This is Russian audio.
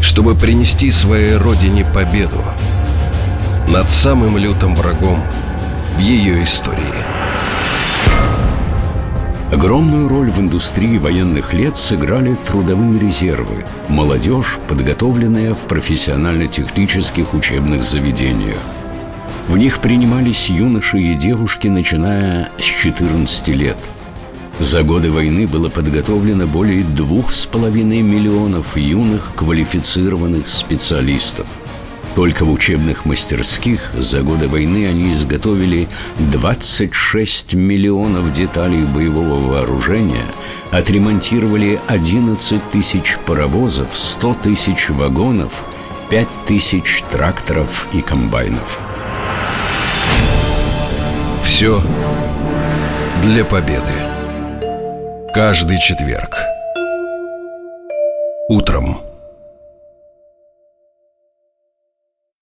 чтобы принести своей родине победу над самым лютым врагом в ее истории. Огромную роль в индустрии военных лет сыграли трудовые резервы, молодежь, подготовленная в профессионально-технических учебных заведениях. В них принимались юноши и девушки, начиная с 14 лет – за годы войны было подготовлено более двух с половиной миллионов юных квалифицированных специалистов. Только в учебных мастерских за годы войны они изготовили 26 миллионов деталей боевого вооружения, отремонтировали 11 тысяч паровозов, 100 тысяч вагонов, 5 тысяч тракторов и комбайнов. Все для победы. Каждый четверг. Утром.